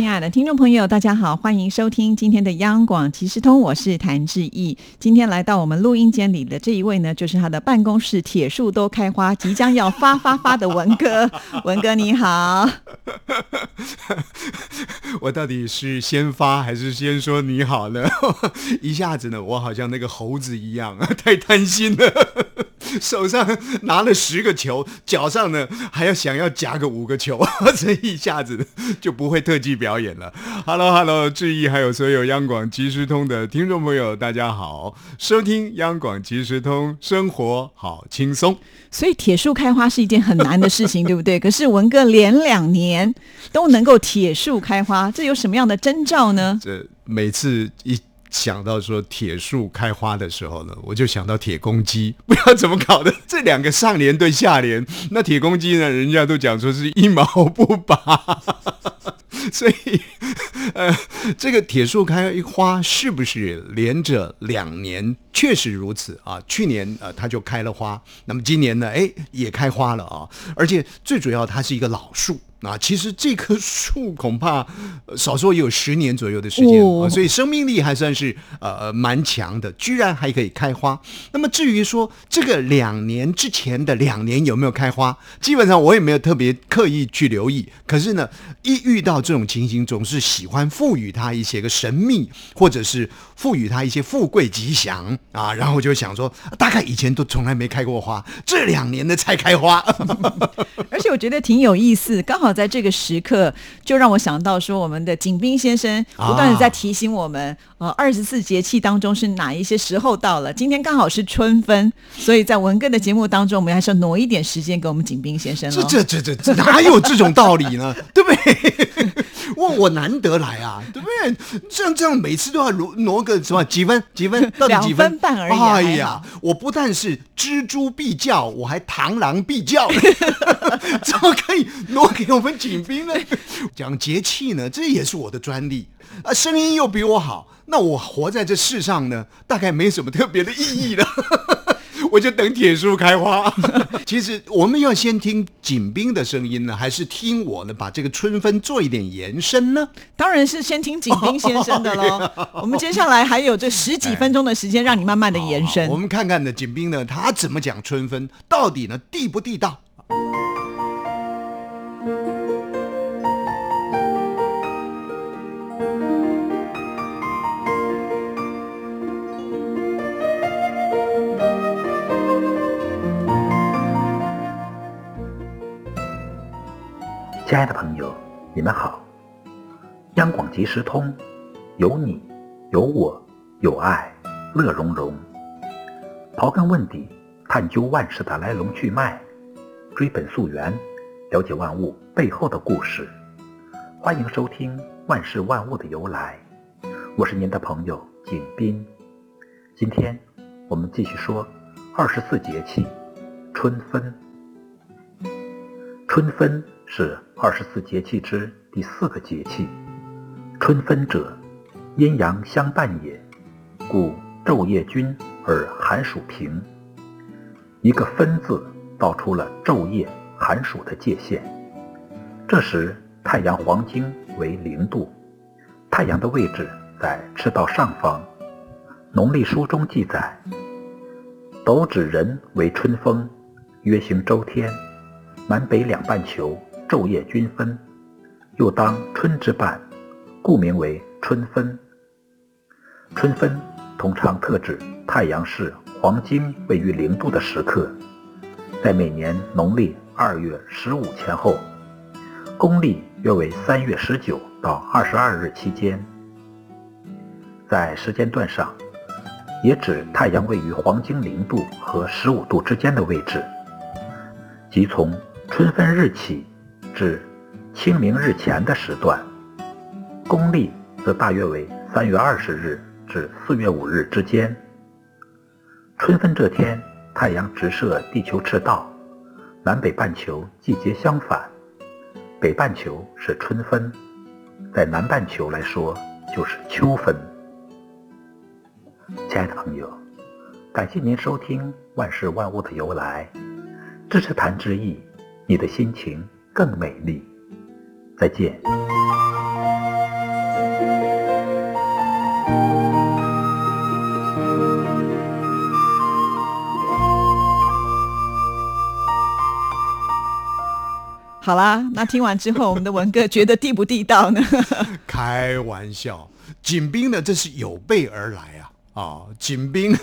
亲爱的听众朋友，大家好，欢迎收听今天的央广即时通，我是谭志毅。今天来到我们录音间里的这一位呢，就是他的办公室铁树都开花，即将要发发发的文哥。文哥你好，我到底是先发还是先说你好呢？一下子呢，我好像那个猴子一样，太贪心了。手上拿了十个球，脚上呢还要想要夹个五个球，这一下子就不会特技表演了。Hello，Hello，志毅还有所有央广即时通的听众朋友，大家好，收听央广即时通，生活好轻松。所以铁树开花是一件很难的事情，对不对？可是文哥连两年都能够铁树开花，这有什么样的征兆呢？这每次一。想到说铁树开花的时候呢，我就想到铁公鸡，不知道怎么搞的，这两个上联对下联，那铁公鸡呢，人家都讲说是一毛不拔，所以呃，这个铁树开一花是不是连着两年？确实如此啊，去年呃它就开了花，那么今年呢，哎也开花了啊，而且最主要它是一个老树。啊，其实这棵树恐怕少说也有十年左右的时间，所以生命力还算是呃蛮强的，居然还可以开花。那么至于说这个两年之前的两年有没有开花，基本上我也没有特别刻意去留意。可是呢，一遇到这种情形，总是喜欢赋予它一些个神秘，或者是赋予它一些富贵吉祥啊。然后我就想说，大概以前都从来没开过花，这两年的才开花。而且我觉得挺有意思，刚好。在这个时刻，就让我想到说，我们的景斌先生不断的在提醒我们，呃，二十四节气当中是哪一些时候到了？今天刚好是春分，所以在文哥的节目当中，我们还是要挪一点时间给我们景斌先生这这这这哪有这种道理呢？对不对？我我难得来啊，对不对？这样这样每次都要挪挪个什么几分几分 到底几分半而已。哎呀，我不但是蜘蛛必叫，我还螳螂必叫，怎么可以挪给我？我们景斌呢，讲节气呢，这也是我的专利啊。声音又比我好，那我活在这世上呢，大概没什么特别的意义了。我就等铁树开花。其实我们要先听景斌的声音呢，还是听我呢？把这个春分做一点延伸呢？当然是先听景斌先生的喽。我们接下来还有这十几分钟的时间，让你慢慢的延伸。我们看看呢，景斌呢，他怎么讲春分？到底呢，地不地道？亲爱的朋友，你们好！央广即时通，有你，有我，有爱，乐融融。刨根问底，探究万事的来龙去脉，追本溯源，了解万物背后的故事。欢迎收听《万事万物的由来》，我是您的朋友景斌。今天我们继续说二十四节气，春分。春分。是二十四节气之第四个节气。春分者，阴阳相伴也，故昼夜均而寒暑平。一个“分”字，道出了昼夜寒暑的界限。这时，太阳黄经为零度，太阳的位置在赤道上方。农历书中记载，斗指人为春风，约行周天，南北两半球。昼夜均分，又当春之半，故名为春分。春分通常特指太阳是黄金位于零度的时刻，在每年农历二月十五前后，公历约为三月十九到二十二日期间。在时间段上，也指太阳位于黄金零度和十五度之间的位置，即从春分日起。至清明日前的时段，公历则大约为三月二十日至四月五日之间。春分这天，太阳直射地球赤道，南北半球季节相反，北半球是春分，在南半球来说就是秋分。亲爱的朋友，感谢您收听万事万物的由来，支持谈之意，你的心情更美丽。再见。好啦，那听完之后，我们的文哥觉得地不地道呢？开玩笑，景斌呢，这是有备而来啊！啊，景斌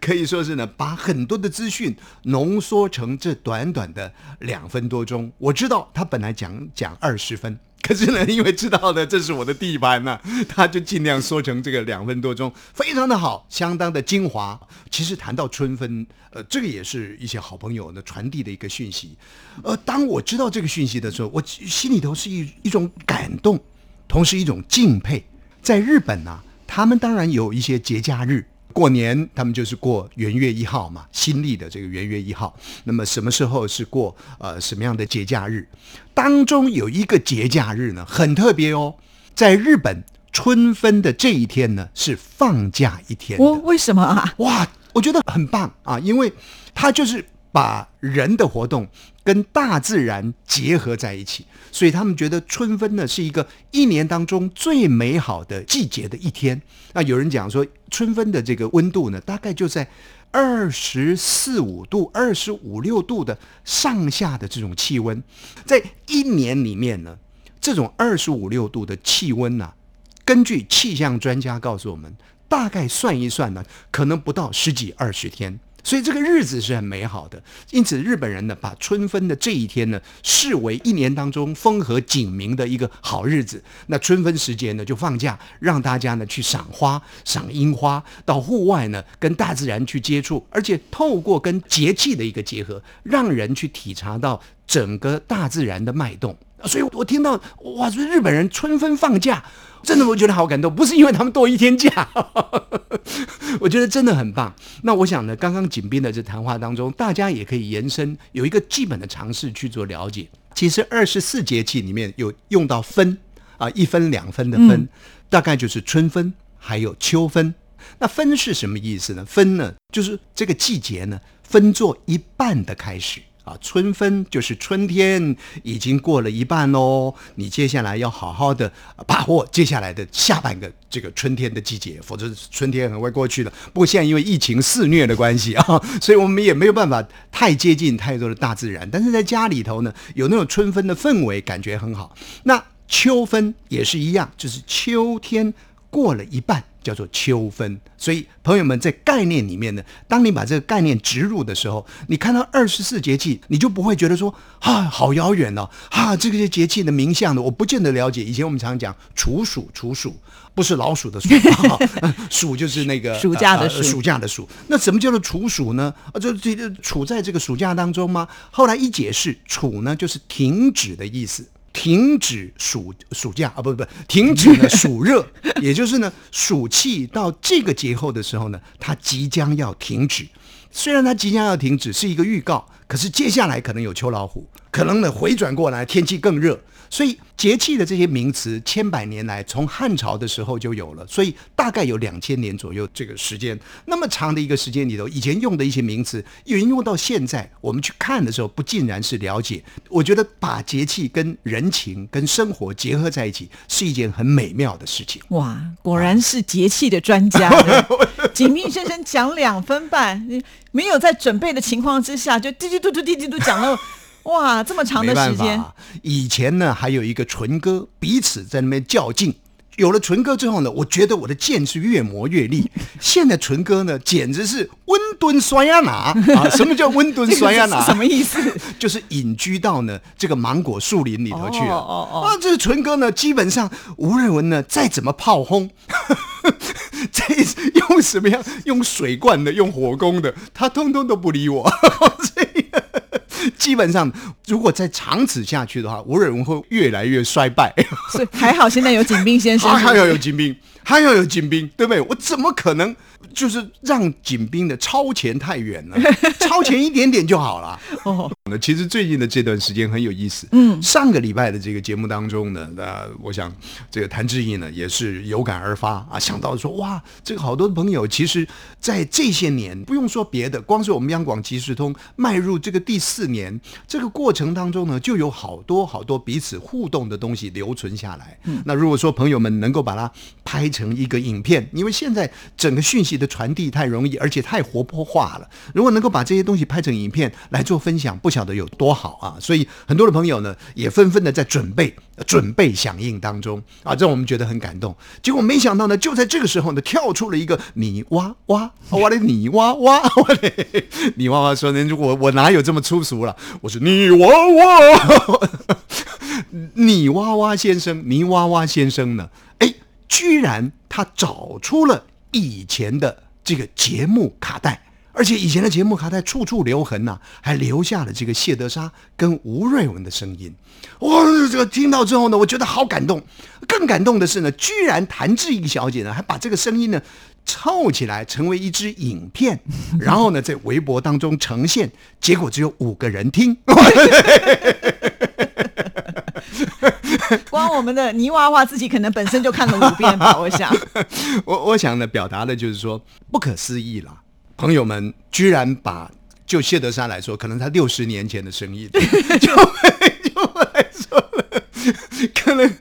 可以说是呢，把很多的资讯浓缩成这短短的两分多钟。我知道他本来讲讲二十分。可是呢，因为知道的这是我的地盘呢，他就尽量缩成这个两分多钟，非常的好，相当的精华。其实谈到春分，呃，这个也是一些好朋友呢传递的一个讯息。呃，当我知道这个讯息的时候，我心里头是一一种感动，同时一种敬佩。在日本呢，他们当然有一些节假日。过年他们就是过元月一号嘛，新历的这个元月一号。那么什么时候是过呃什么样的节假日？当中有一个节假日呢，很特别哦，在日本春分的这一天呢是放假一天。我，为什么啊？哇，我觉得很棒啊，因为它就是把人的活动。跟大自然结合在一起，所以他们觉得春分呢是一个一年当中最美好的季节的一天。那有人讲说，春分的这个温度呢，大概就在二十四五度、二十五六度的上下的这种气温，在一年里面呢，这种二十五六度的气温呢，根据气象专家告诉我们，大概算一算呢，可能不到十几二十天。所以这个日子是很美好的，因此日本人呢，把春分的这一天呢，视为一年当中风和景明的一个好日子。那春分时节呢，就放假，让大家呢去赏花、赏樱花，到户外呢跟大自然去接触，而且透过跟节气的一个结合，让人去体察到整个大自然的脉动。所以我听到哇，说日本人春分放假。真的，我觉得好感动，不是因为他们多一天假，我觉得真的很棒。那我想呢，刚刚景斌的这谈话当中，大家也可以延伸有一个基本的尝试去做了解。其实二十四节气里面有用到分啊，一分两分的分，大概就是春分还有秋分。那分是什么意思呢？分呢，就是这个季节呢分作一半的开始。啊，春分就是春天已经过了一半喽，你接下来要好好的把握接下来的下半个这个春天的季节，否则春天很快过去了。不过现在因为疫情肆虐的关系 啊，所以我们也没有办法太接近太多的大自然。但是在家里头呢，有那种春分的氛围，感觉很好。那秋分也是一样，就是秋天过了一半。叫做秋分，所以朋友们在概念里面呢，当你把这个概念植入的时候，你看到二十四节气，你就不会觉得说啊好遥远哦，啊这个些节气的名相呢，我不见得了解。以前我们常讲处暑，处暑不是老鼠的鼠，暑就是那个 暑假的暑，暑假的暑。那什么叫做处暑呢？啊，就这个处在这个暑假当中吗？后来一解释，处呢就是停止的意思。停止暑暑假啊，不不不，停止了暑热，也就是呢暑气到这个节后的时候呢，它即将要停止。虽然它即将要停止是一个预告，可是接下来可能有秋老虎，可能呢回转过来天气更热。所以节气的这些名词，千百年来从汉朝的时候就有了，所以大概有两千年左右这个时间，那么长的一个时间里头，以前用的一些名词，沿用到现在，我们去看的时候，不尽然是了解。我觉得把节气跟人情、跟生活结合在一起，是一件很美妙的事情。哇，果然是节气的专家，景密先生讲两分半，没有在准备的情况之下，就滴滴嘟嘟滴滴嘟讲了。哇，这么长的时间！以前呢，还有一个纯哥，彼此在那边较劲。有了纯哥之后呢，我觉得我的剑是越磨越利。现在纯哥呢，简直是温敦酸亚拿啊！什么叫温敦酸亚拿？什么意思？就是隐居到呢这个芒果树林里头去了。哦哦啊，这个纯哥呢，基本上吴瑞文呢，再怎么炮轰，这用什么样用水灌的，用火攻的，他通通都不理我。基本上，如果再长此下去的话，吴瑞文会越来越衰败。所以还好，现在有景斌先生，还要有景斌，还要有景斌，对不对？我怎么可能就是让景兵的超前太远了，超前一点点就好了。哦，那其实最近的这段时间很有意思。嗯，上个礼拜的这个节目当中呢，那我想这个谭志毅呢也是有感而发啊，想到说哇，这个好多朋友，其实在这些年不用说别的，光是我们央广即时通迈入这个第四年这个过程当中呢，就有好多好多彼此互动的东西留存下来。嗯，那如果说朋友们能够把它拍成一个影片，因为现在整个讯息的传递太容易，而且太活泼化了，如果能够把这些东西拍成影片来做分享，不晓得有多好啊！所以很多的朋友呢，也纷纷的在准备、准备响应当中啊，这我们觉得很感动。结果没想到呢，就在这个时候呢，跳出了一个泥娃娃，我的泥娃娃，我的泥娃娃说呢，我我哪有这么粗俗了？我是泥娃娃，泥娃娃先生，泥娃娃先生呢？哎，居然他找出了以前的这个节目卡带。而且以前的节目卡带处处留痕呐、还留下了这个谢德沙跟吴瑞文的声音。哇，这个听到之后呢，我觉得好感动。更感动的是呢，居然谭志毅小姐呢，还把这个声音呢凑起来成为一支影片，然后呢在微博当中呈现，结果只有五个人听。光我们的泥娃娃自己可能本身就看了五遍吧，我想。我我想呢，表达的就是说不可思议啦。朋友们居然把就谢德山来说，可能他六十年前的生意，就 可能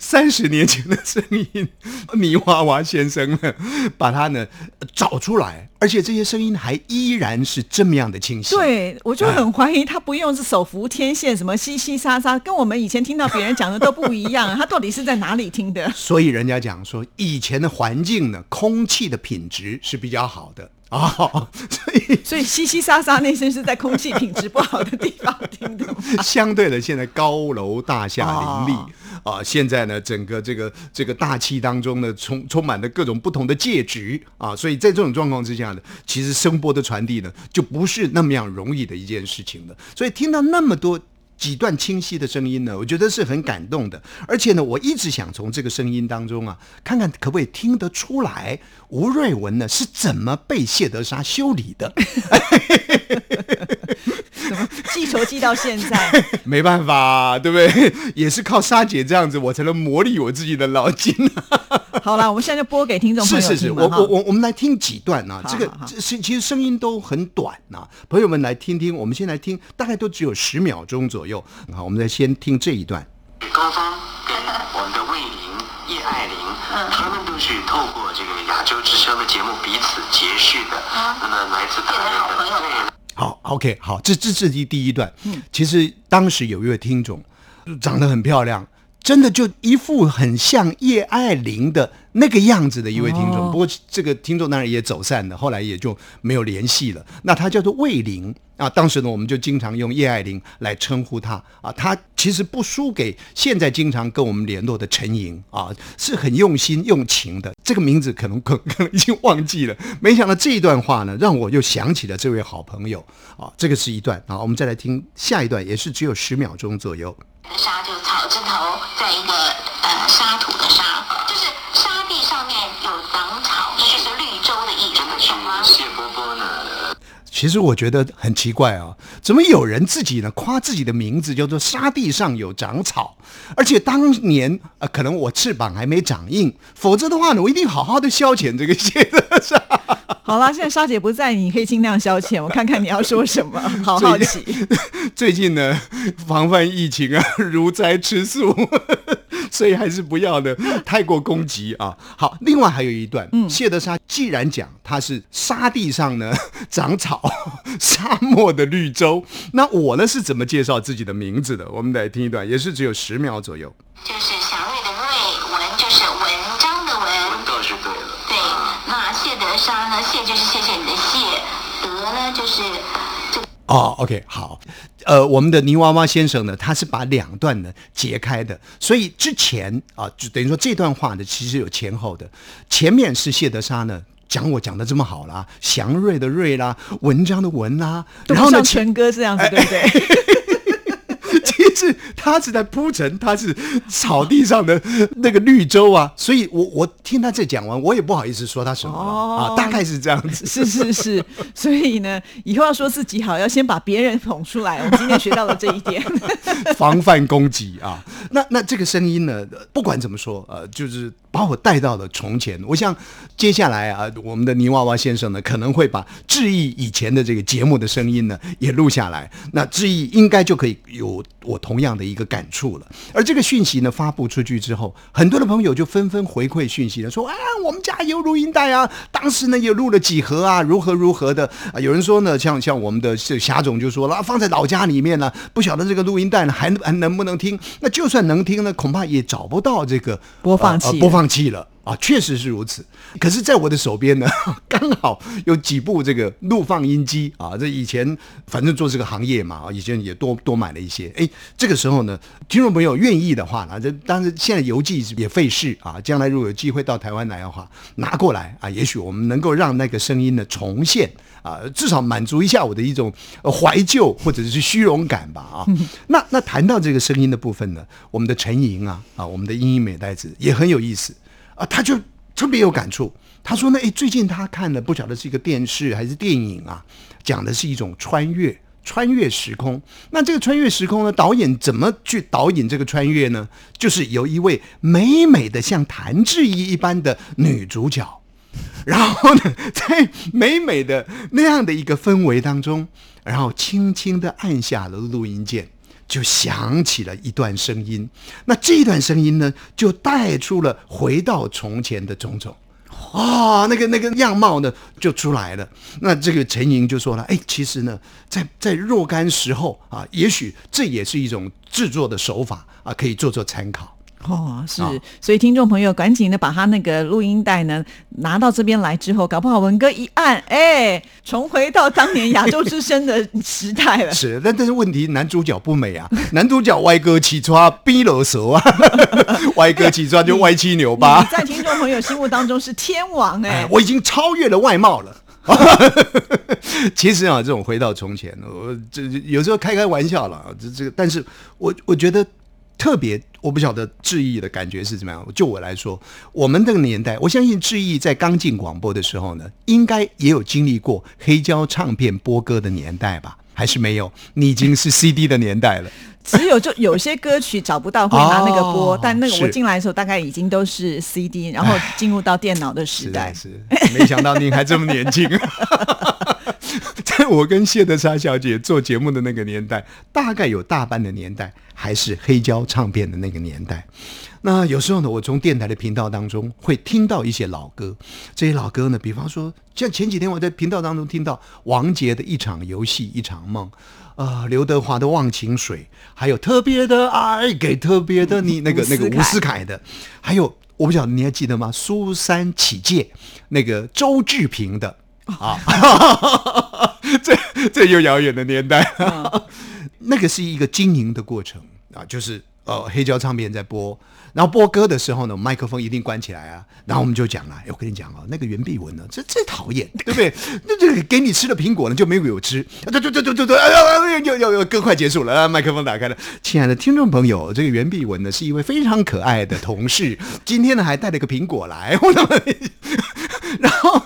三十年前的声音，泥娃娃先生呢，把他呢找出来，而且这些声音还依然是这么样的清晰。对，我就很怀疑他不用是手扶天线，什么稀稀沙沙，跟我们以前听到别人讲的都不一样。他到底是在哪里听的？所以人家讲说，以前的环境呢，空气的品质是比较好的哦，所以所以稀稀沙沙那声是在空气品质不好的地方听的。相对的，现在高楼大厦林立哦啊，现在呢，整个这个这个大气当中呢，充充满了各种不同的介质啊，所以在这种状况之下呢，其实声波的传递呢，就不是那么样容易的一件事情了。所以听到那么多。几段清晰的声音呢，我觉得是很感动的，而且呢，我一直想从这个声音当中啊，看看可不可以听得出来吴瑞文呢是怎么被谢德沙修理的。怎么记仇记到现在？没办法，对不对？也是靠沙姐这样子，我才能磨砺我自己的脑筋、好了，我们现在就播给听众朋友是是是，我我我我们来听几段啊，好这个好好这是其实声音都很短呐、朋友们来听听。我们先来听，大概都只有十秒钟左右。好，我们再先听这一段。高峰跟我们的魏玲、叶爱玲，他们都是透过这个亚洲之声的节目彼此结识的。那么来自台湾的对。好，OK，好，这这这第第一段。嗯，其实当时有一位听众长得很漂亮，真的就一副很像叶爱玲的那个样子的一位听众。哦不过这个听众当然也走散了，后来也就没有联系了。那他叫做魏玲啊，当时呢我们就经常用叶爱玲来称呼他啊。他其实不输给现在经常跟我们联络的陈莹啊，是很用心用情的。这个名字可能可可能已经忘记了，没想到这一段话呢，让我又想起了这位好朋友啊。这个是一段啊，我们再来听下一段，也是只有十秒钟左右。沙就草字头，在一个呃沙土的沙，就是沙地上面有长草，那就是绿洲的意思，懂吗？谢波波呢，其实我觉得很奇怪啊，怎么有人自己呢夸自己的名字叫做沙地上有长草，而且当年呃可能我翅膀还没长硬，否则的话呢，我一定好好的消遣这个谢德沙。好啦，现在莎姐不在，你可以尽量消遣。我看看你要说什么，好好奇。最近呢，防范疫情啊，如灾吃素，所以还是不要的太过攻击啊。好，另外还有一段，谢德沙既然讲他是沙地上呢长草，沙漠的绿洲，那我呢是怎么介绍自己的名字的？我们来听一段，也是只有十秒左右。就是祥瑞的瑞，文就是文章的文，文倒是对了。对。那沙呢？谢就是谢谢你的谢，德呢就是这个哦，OK，好，呃，我们的泥娃娃先生呢，他是把两段呢截开的，所以之前啊，就等于说这段话呢，其实有前后的，前面是谢德沙呢。讲我讲的这么好啦，祥瑞的瑞啦，文章的文啦，然后呢，全哥这样子，对不对？其是他是在铺陈，他是草地上的那个绿洲啊，所以我我听他这讲完，我也不好意思说他什么了、哦啊，大概是这样子。是是是，所以呢，以后要说自己好，要先把别人捧出来。我们今天学到了这一点。防范攻击啊。那那这个声音呢，不管怎么说，呃，就是把我带到了从前。我想接下来啊，我们的泥娃娃先生呢，可能会把志毅以前的这个节目的声音呢也录下来。那志毅应该就可以有我同样的一个感触了。而这个讯息呢发布出去之后，很多的朋友就纷纷回馈讯息了，说啊，我们家有录音带啊，当时呢也录了几盒啊，如何如何的啊。有人说呢，像像我们的这霞总就说了，啊放在老家里面呢，不晓得这个录音带呢还还能不能听？那就算能听呢，恐怕也找不到这个播放器呃呃播放器了。啊，确实是如此。可是，在我的手边呢，刚好有几部这个录放音机啊。这以前反正做这个行业嘛，啊，以前也多多买了一些。哎，这个时候呢，听众朋友愿意的话呢，这当然现在邮寄也费事啊。将来如果有机会到台湾来的话，拿过来啊，也许我们能够让那个声音呢重现啊，至少满足一下我的一种呃怀旧或者是虚荣感吧啊。那那谈到这个声音的部分呢，我们的陈莹啊啊，我们的英英美代子也很有意思。啊，他就特别有感触。他说呢，诶，最近他看了不晓得是一个电视还是电影啊，讲的是一种穿越，穿越时空。那这个穿越时空呢，导演怎么去导引这个穿越呢？就是有一位美美的像谭志毅一般的女主角，然后呢，在美美的那样的一个氛围当中，然后轻轻的按下了录音键。就响起了一段声音，那这段声音呢，就带出了回到从前的种种。啊、那个那个样貌呢就出来了。那这个陈莹就说了，哎，其实呢，在在若干时候啊，也许这也是一种制作的手法啊，可以做做参考。哦，是啊，所以听众朋友赶紧的把他那个录音带呢拿到这边来之后，搞不好文哥一按，哎，重回到当年亚洲之声的时代了。是，但但是问题男主角不美啊，男主角歪哥起抓逼了手啊，歪哥起抓就歪七扭八你。在听众朋友心目当中是天王哎、哎，我已经超越了外貌了。其实啊，这种回到从前，我这有时候开开玩笑了啊，这这个，但是我我觉得特别，我不晓得志毅的感觉是怎么样。就我来说，我们这个年代，我相信志毅在刚进广播的时候呢，应该也有经历过黑胶唱片播歌的年代吧？还是没有？你已经是 CD 的年代了。只有就有些歌曲找不到会拿那个播，哦但那个我进来的时候大概已经都是 CD，然后进入到电脑的时代。是是，没想到您还这么年轻。在 我跟谢德莎小姐做节目的那个年代，大概有大半的年代还是黑胶唱片的那个年代。那有时候呢，我从电台的频道当中会听到一些老歌，这些老歌呢，比方说，像前几天我在频道当中听到王杰的一场游戏一场梦，呃，刘德华的忘情水，还有特别的爱给特别的你，那个那个吴思凯伍思凯的，还有我不晓得你还记得吗？苏三起解那个周志平的啊，这这又遥远的年代，那个是一个经营的过程啊，就是呃黑胶唱片在播，然后播歌的时候呢，麦克风一定关起来啊，然后我们就讲了，哎，我跟你讲哦，那个袁碧文呢，这最讨厌，对不对？那这个给你吃的苹果呢，就没有有吃，对对对对对对，哎呀哎呀，有有有，歌快结束了，啊麦克风打开了，亲爱的听众朋友，这个袁碧文呢是一位非常可爱的同事，今天呢还带了个苹果来，我怎么？然后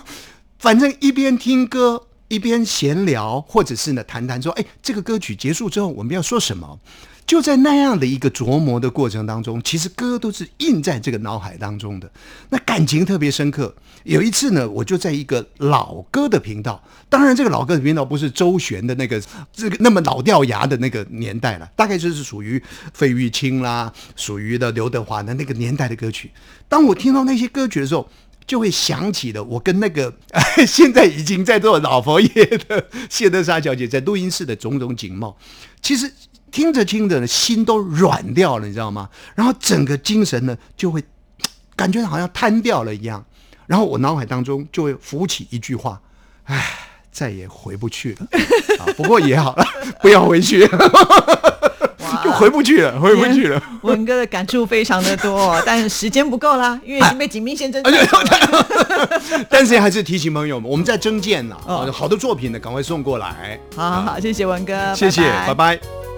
反正一边听歌。一边闲聊，或者是呢谈谈说，哎，这个歌曲结束之后我们要说什么？就在那样的一个琢磨的过程当中，其实歌都是印在这个脑海当中的，那感情特别深刻。有一次呢，我就在一个老歌的频道，当然这个老歌的频道不是周璇的那个这个那么老掉牙的那个年代了，大概就是属于费玉清啦，属于的刘德华的那个年代的歌曲。当我听到那些歌曲的时候，就会想起了我跟那个 现在已经在做老佛爷的谢德莎小姐在录音室的种种景貌。其实听着听着呢，心都软掉了，你知道吗？然后整个精神呢就会感觉好像瘫掉了一样。然后我脑海当中就会浮起一句话：“唉，再也回不去了。”啊，不过也好了，不要回去，就回不去了，回不去了。文哥的感触非常的多，但是时间不够啦，因为已经被警民先生哎抢走了。但是还是提醒朋友们，我们在征件呐，哦好的作品呢，赶快送过来。好好好，谢谢文哥，谢谢，拜拜拜